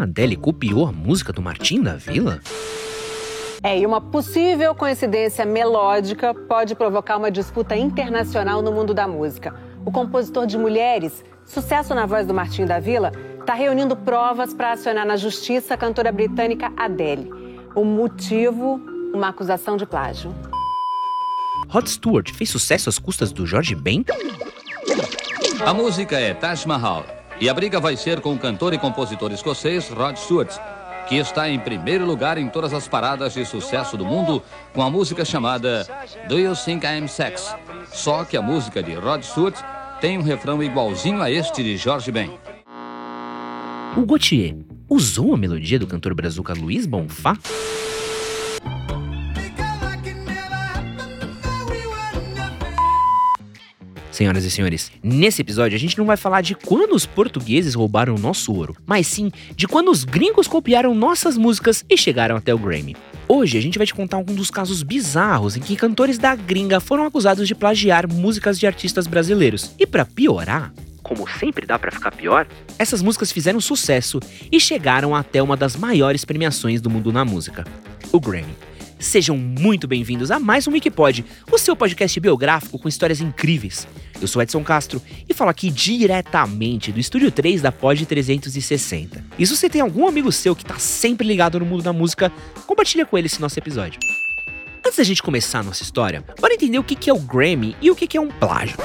A Adele copiou a música do Martinho da Vila? É, e uma possível coincidência melódica pode provocar uma disputa internacional no mundo da música. O compositor de Mulheres, sucesso na voz do Martinho da Vila, está reunindo provas para acionar na justiça a cantora britânica Adele. O motivo, uma acusação de plágio. Rod Stewart fez sucesso às custas do George Ben? A música é Taj Mahal e a briga vai ser com o cantor e compositor escocês Rod Stewart, que está em primeiro lugar em todas as paradas de sucesso do mundo com a música chamada Do You Think I'm Sex? Só que a música de Rod Stewart tem um refrão igualzinho a este de George Ben. O Gautier usou a melodia do cantor brazuca Luiz Bonfá? Senhoras e senhores, nesse episódio a gente não vai falar de quando os portugueses roubaram nosso ouro, mas sim de quando os gringos copiaram nossas músicas e chegaram até o Grammy. Hoje a gente vai te contar um dos casos bizarros em que cantores da gringa foram acusados de plagiar músicas de artistas brasileiros. E para piorar, como sempre dá para ficar pior, essas músicas fizeram sucesso e chegaram até uma das maiores premiações do mundo na música, o Grammy. Sejam muito bem-vindos a mais um Wikipod, o seu podcast biográfico com histórias incríveis. Eu sou Edson Castro e falo aqui diretamente do estúdio 3 da Pod 360. E se você tem algum amigo seu que tá sempre ligado no mundo da música, compartilha com ele esse nosso episódio. Antes da gente começar a nossa história, bora entender o que é o Grammy e o que é um plágio.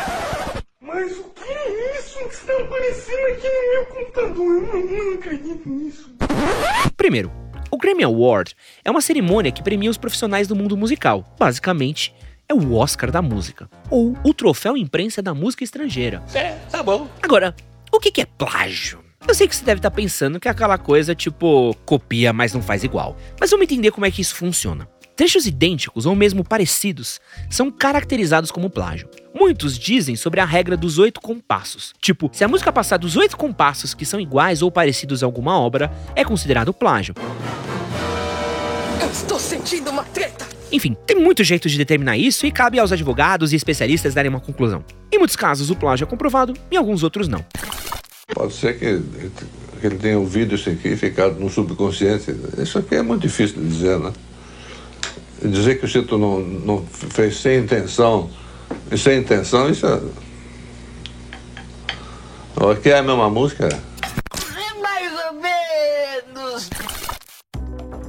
Mas o que é isso que está aparecendo aqui no meu computador? Eu não, não acredito nisso. Primeiro, Grammy Award é uma cerimônia que premia os profissionais do mundo musical. Basicamente, é o Oscar da música, ou o troféu imprensa da música estrangeira. É, tá bom. Agora, o que é plágio? Eu sei que você deve estar pensando que é aquela coisa tipo copia, mas não faz igual. Mas vamos entender como é que isso funciona. Trechos idênticos ou mesmo parecidos são caracterizados como plágio. Muitos dizem sobre a regra dos oito compassos. Tipo, se a música passar dos oito compassos que são iguais ou parecidos a alguma obra, é considerado plágio. Sentindo uma treta. Enfim, tem muito jeito de determinar isso e cabe aos advogados e especialistas darem uma conclusão. Em muitos casos o plágio é comprovado, em alguns outros não. Pode ser que, que ele tenha ouvido isso aqui e ficado no subconsciente. Isso aqui é muito difícil de dizer, né? Dizer que o Chito não, não fez sem intenção, e sem intenção, isso é. Aqui é a mesma música? Mais ou menos.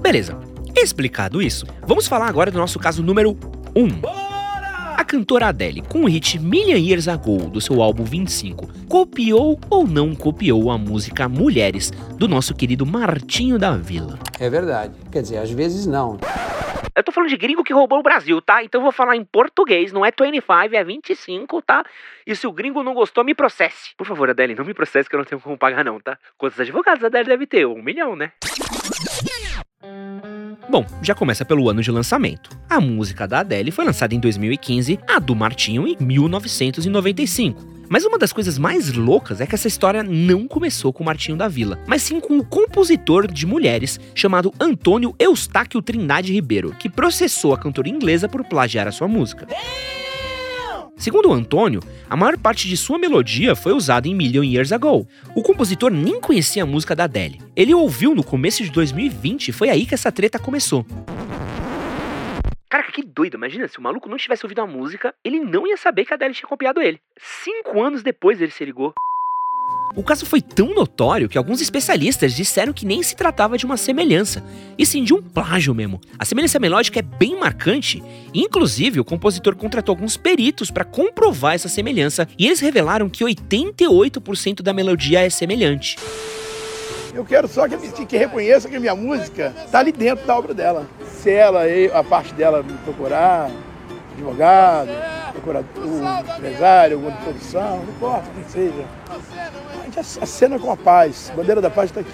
Beleza. Explicado isso, vamos falar agora do nosso caso número 1. Um. A cantora Adele, com o hit Million Years Ago do seu álbum 25, copiou ou não copiou a música Mulheres do nosso querido Martinho da Vila? É verdade. Quer dizer, às vezes não. Eu tô falando de gringo que roubou o Brasil, tá? Então eu vou falar em português, não é 25, é 25, tá? E se o gringo não gostou, me processe. Por favor, Adele, não me processe que eu não tenho como pagar não, tá? Quantos advogados a Adele deve ter? Um milhão, né? Bom, já começa pelo ano de lançamento. A música da Adele foi lançada em 2015, a do Martinho em 1995. Mas uma das coisas mais loucas é que essa história não começou com o Martinho da Vila, mas sim com o compositor de mulheres chamado Antônio Eustáquio Trindade Ribeiro, que processou a cantora inglesa por plagiar a sua música. Segundo Antônio, a maior parte de sua melodia foi usada em Million Years Ago. O compositor nem conhecia a música da Adele. Ele ouviu no começo de 2020 e foi aí que essa treta começou. Caraca, que doido. Imagina, se o maluco não tivesse ouvido a música, ele não ia saber que a Adele tinha copiado ele. Cinco anos depois ele se ligou. O caso foi tão notório que alguns especialistas disseram que nem se tratava de uma semelhança, e sim de um plágio mesmo. A semelhança melódica é bem marcante, inclusive o compositor contratou alguns peritos para comprovar essa semelhança, e eles revelaram que 88% da melodia é semelhante. Eu quero só que, que reconheça que a minha música está ali dentro da obra dela. Se ela, a parte dela me procurar, advogado, procurador, empresário, alguma produção, não importa quem seja. A gente acena com a paz. A bandeira da paz está aqui.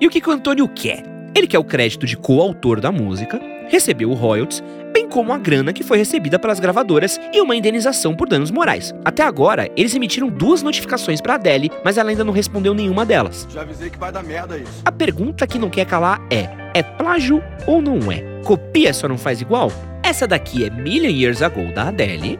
E o que, que o Antônio quer? Ele quer o crédito de coautor da música, recebeu o royalties, bem como a grana que foi recebida pelas gravadoras e uma indenização por danos morais. Até agora, eles emitiram duas notificações para Adele, mas ela ainda não respondeu nenhuma delas. Já avisei que vai dar merda isso. A pergunta que não quer calar é: é plágio ou não é? Copia só não faz igual? Essa daqui é Million Years Ago da Adele.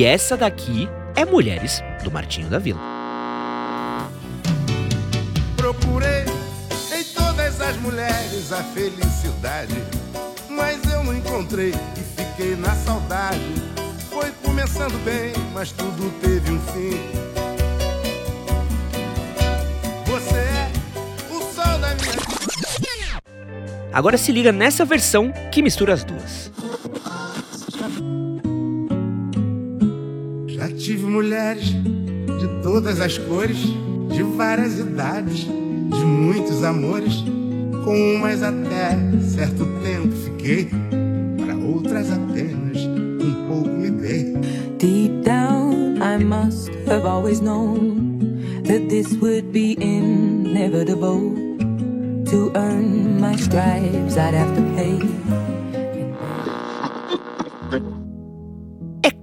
E essa daqui é Mulheres do Martinho da Vila. Procurei em todas as mulheres a felicidade, mas eu não encontrei e fiquei na saudade. Foi começando bem, mas tudo teve um fim. Você é o sol da minha Agora se liga nessa versão que mistura as duas. Tive mulheres de todas as cores, de várias idades, de muitos amores. Com umas até certo tempo fiquei, para outras apenas um pouco me dei. Deep down, I must have always known that this would be inevitable. To earn my stripes, I'd have to pay.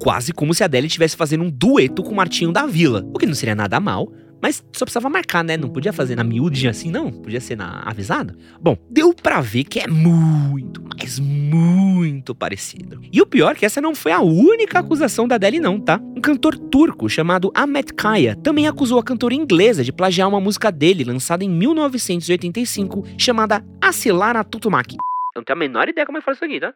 Quase como se a Adele estivesse fazendo um dueto com o Martinho da Vila, o que não seria nada mal, mas só precisava marcar, né? Não podia fazer na miúde assim, não. Podia ser na avisada. Bom, deu pra ver que é muito, mas muito parecido. E o pior é que essa não foi a única acusação da Adele, não, tá? Um cantor turco chamado Ahmet Kaya também acusou a cantora inglesa de plagiar uma música dele lançada em 1985 chamada Asilara Tutumaki. Eu não tenho a menor ideia como é que fala isso aqui, tá?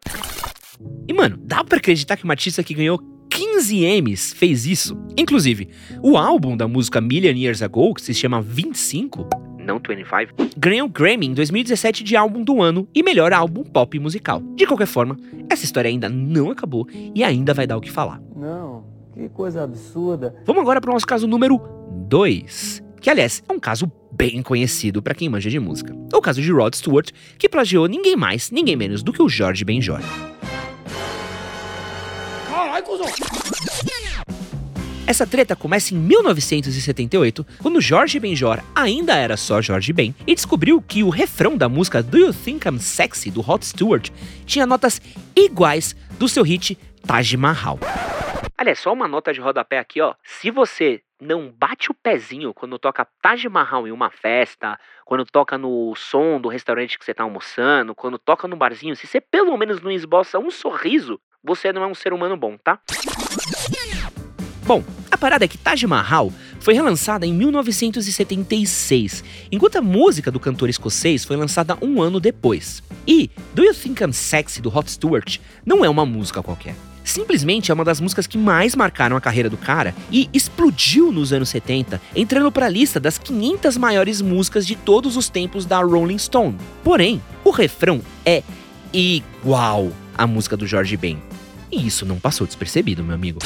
E mano, dá pra acreditar que uma artista que ganhou 15 M's fez isso? Inclusive, o álbum da música Million Years Ago, que se chama 25, não 25, ganhou o Grammy em 2017 de álbum do ano e melhor álbum pop musical. De qualquer forma, essa história ainda não acabou e ainda vai dar o que falar. Não, que coisa absurda. Vamos agora para o nosso caso número 2, que aliás é um caso bem conhecido para quem manja de música. É o caso de Rod Stewart, que plagiou ninguém mais, ninguém menos do que o Jorge Benjor. Caralho, cuzão. Essa treta começa em 1978, quando Jorge Benjor ainda era só Jorge Ben e descobriu que o refrão da música Do You Think I'm Sexy do Rod Stewart tinha notas iguais do seu hit Taj Mahal. Aliás, só uma nota de rodapé aqui, ó. Se você não bate o pezinho quando toca Taj Mahal em uma festa, quando toca no som do restaurante que você tá almoçando, quando toca no barzinho, se você pelo menos não esboça um sorriso, você não é um ser humano bom, tá? Bom, a parada é que Taj Mahal foi relançada em 1976, enquanto a música do cantor escocês foi lançada um ano depois. E Do You Think I'm Sexy do Rod Stewart não é uma música qualquer. Simplesmente é uma das músicas que mais marcaram a carreira do cara e explodiu nos anos 70, entrando para a lista das 500 maiores músicas de todos os tempos da Rolling Stone. Porém, o refrão é igual à música do Jorge Ben. E isso não passou despercebido, meu amigo.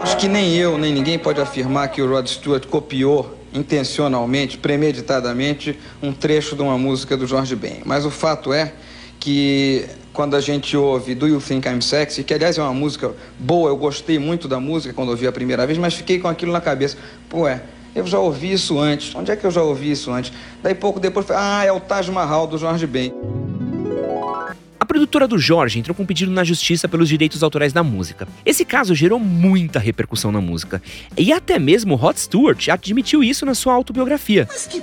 Acho que nem eu, nem ninguém pode afirmar que o Rod Stewart copiou intencionalmente, premeditadamente, um trecho de uma música do Jorge Ben. Mas o fato é que quando a gente ouve Do You Think I'm Sexy, que aliás é uma música boa, eu gostei muito da música quando ouvi a primeira vez, mas fiquei com aquilo na cabeça. Pô, é, eu já ouvi isso antes. Onde é que eu já ouvi isso antes? Daí pouco depois, ah, é o Taj Mahal do Jorge Ben. Produtora do Jorge entrou com um pedido na justiça pelos direitos autorais da música. Esse caso gerou muita repercussão na música. E até mesmo Rod Stewart admitiu isso na sua autobiografia. Mas que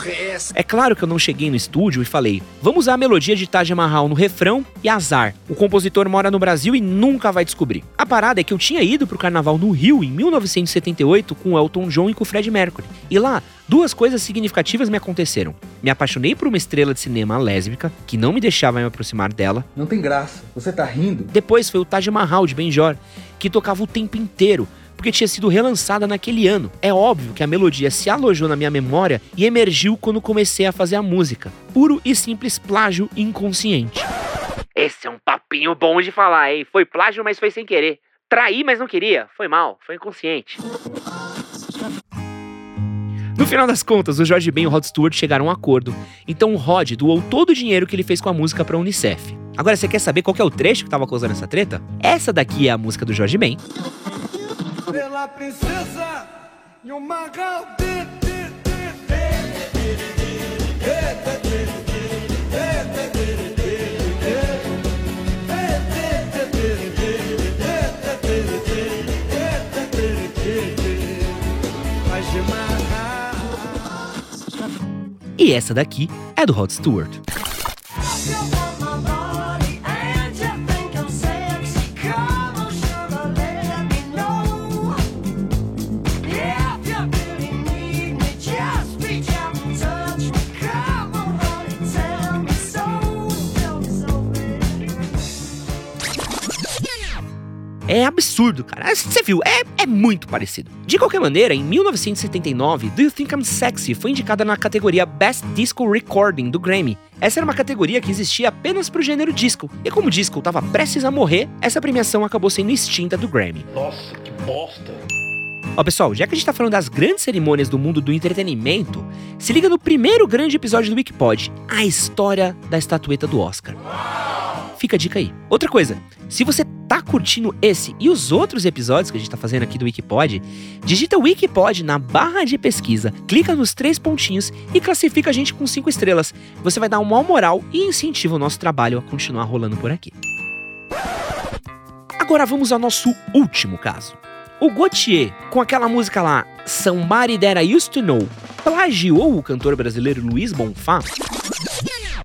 porra é essa? É claro que eu não cheguei no estúdio e falei: vamos usar a melodia de Taj Mahal no refrão e azar. O compositor mora no Brasil e nunca vai descobrir. A parada é que eu tinha ido pro carnaval no Rio em 1978 com o Elton John e com o Fred Mercury. E lá, duas coisas significativas me aconteceram. Me apaixonei por uma estrela de cinema lésbica que não me deixava me aproximar dela. Não tem graça. Você tá rindo? Depois foi o Taj Mahal de Benjor, que tocava o tempo inteiro, porque tinha sido relançada naquele ano. É óbvio que a melodia se alojou na minha memória e emergiu quando comecei a fazer a música. Puro e simples plágio inconsciente. Esse é um papinho bom de falar, hein? Foi plágio, mas foi sem querer. Traí, mas não queria. Foi mal, foi inconsciente. No final das contas, o Jorge Ben e o Rod Stewart chegaram a um acordo. Então o Rod doou todo o dinheiro que ele fez com a música pra Unicef. Agora, você quer saber qual é o trecho que tava causando essa treta? Essa daqui é a música do Jorge Ben. Pela princesa e o magal E essa daqui é do Rod Stewart. É absurdo, cara. Você viu, é, é muito parecido. De qualquer maneira, em 1979, Do You Think I'm Sexy foi indicada na categoria Best Disco Recording do Grammy. Essa era uma categoria que existia apenas pro gênero disco. E como o disco estava prestes a morrer, essa premiação acabou sendo extinta do Grammy. Nossa, que bosta. Ó, pessoal, já que a gente tá falando das grandes cerimônias do mundo do entretenimento, se liga no primeiro grande episódio do Wikipod, a história da estatueta do Oscar. Fica a dica aí. Outra coisa, se você tá curtindo esse e os outros episódios que a gente tá fazendo aqui do Wikipod, digita Wikipod na barra de pesquisa, clica nos três pontinhos e classifica a gente com cinco estrelas. Você vai dar uma moral e incentiva o nosso trabalho a continuar rolando por aqui. Agora vamos ao nosso último caso. O Gautier, com aquela música lá, Somebody That I Used To Know, plagiou o cantor brasileiro Luiz Bonfá?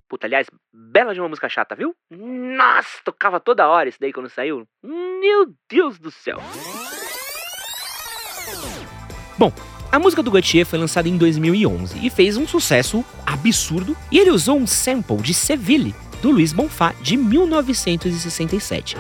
Puta, aliás, bela de uma música chata, viu? Nossa, tocava toda hora isso daí quando saiu. Meu Deus do céu. Bom, a música do Gautier foi lançada em 2011 e fez um sucesso absurdo, e ele usou um sample de Seville, do Luiz Bonfá, de 1967.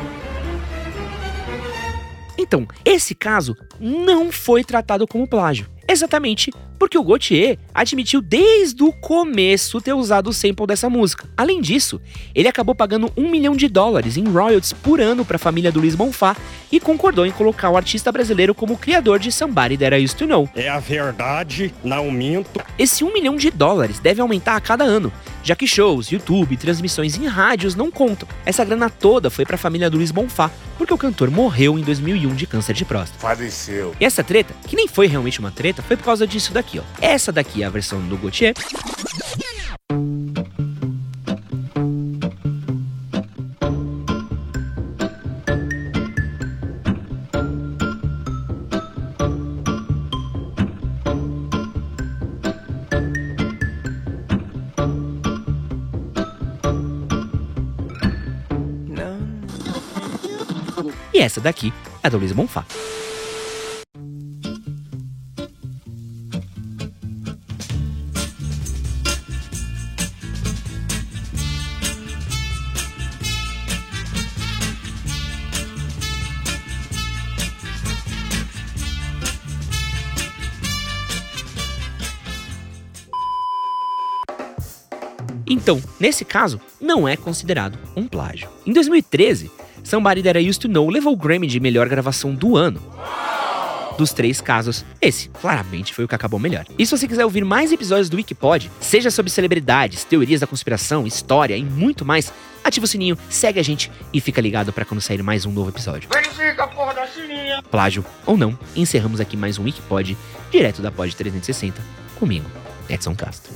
Então, esse caso não foi tratado como plágio. Exatamente porque o Gautier admitiu desde o começo ter usado o sample dessa música. Além disso, ele acabou pagando um milhão de dólares em royalties por ano para a família do Luiz Bonfá e concordou em colocar o artista brasileiro como criador de Somebody That I Used To Know. É a verdade, não minto. Esse um milhão de dólares deve aumentar a cada ano, já que shows, YouTube, transmissões em rádios não contam. Essa grana toda foi para a família do Luiz Bonfá, porque o cantor morreu em 2001 de câncer de próstata. Faleceu. E essa treta, que nem foi realmente uma treta, foi por causa disso daqui, ó. Essa daqui é a versão do Gautier. E essa daqui é do Luiz Bonfá. Então, nesse caso, não é considerado um plágio. Em 2013, Somebody That I Used To Know levou o Grammy de melhor gravação do ano. Dos três casos, esse claramente foi o que acabou melhor. E se você quiser ouvir mais episódios do Wikipod, seja sobre celebridades, teorias da conspiração, história e muito mais, ativa o sininho, segue a gente e fica ligado para quando sair mais um novo episódio. Verifica a porra da sininha. Plágio ou não, encerramos aqui mais um Wikipod direto da Pod 360 comigo, Edson Castro.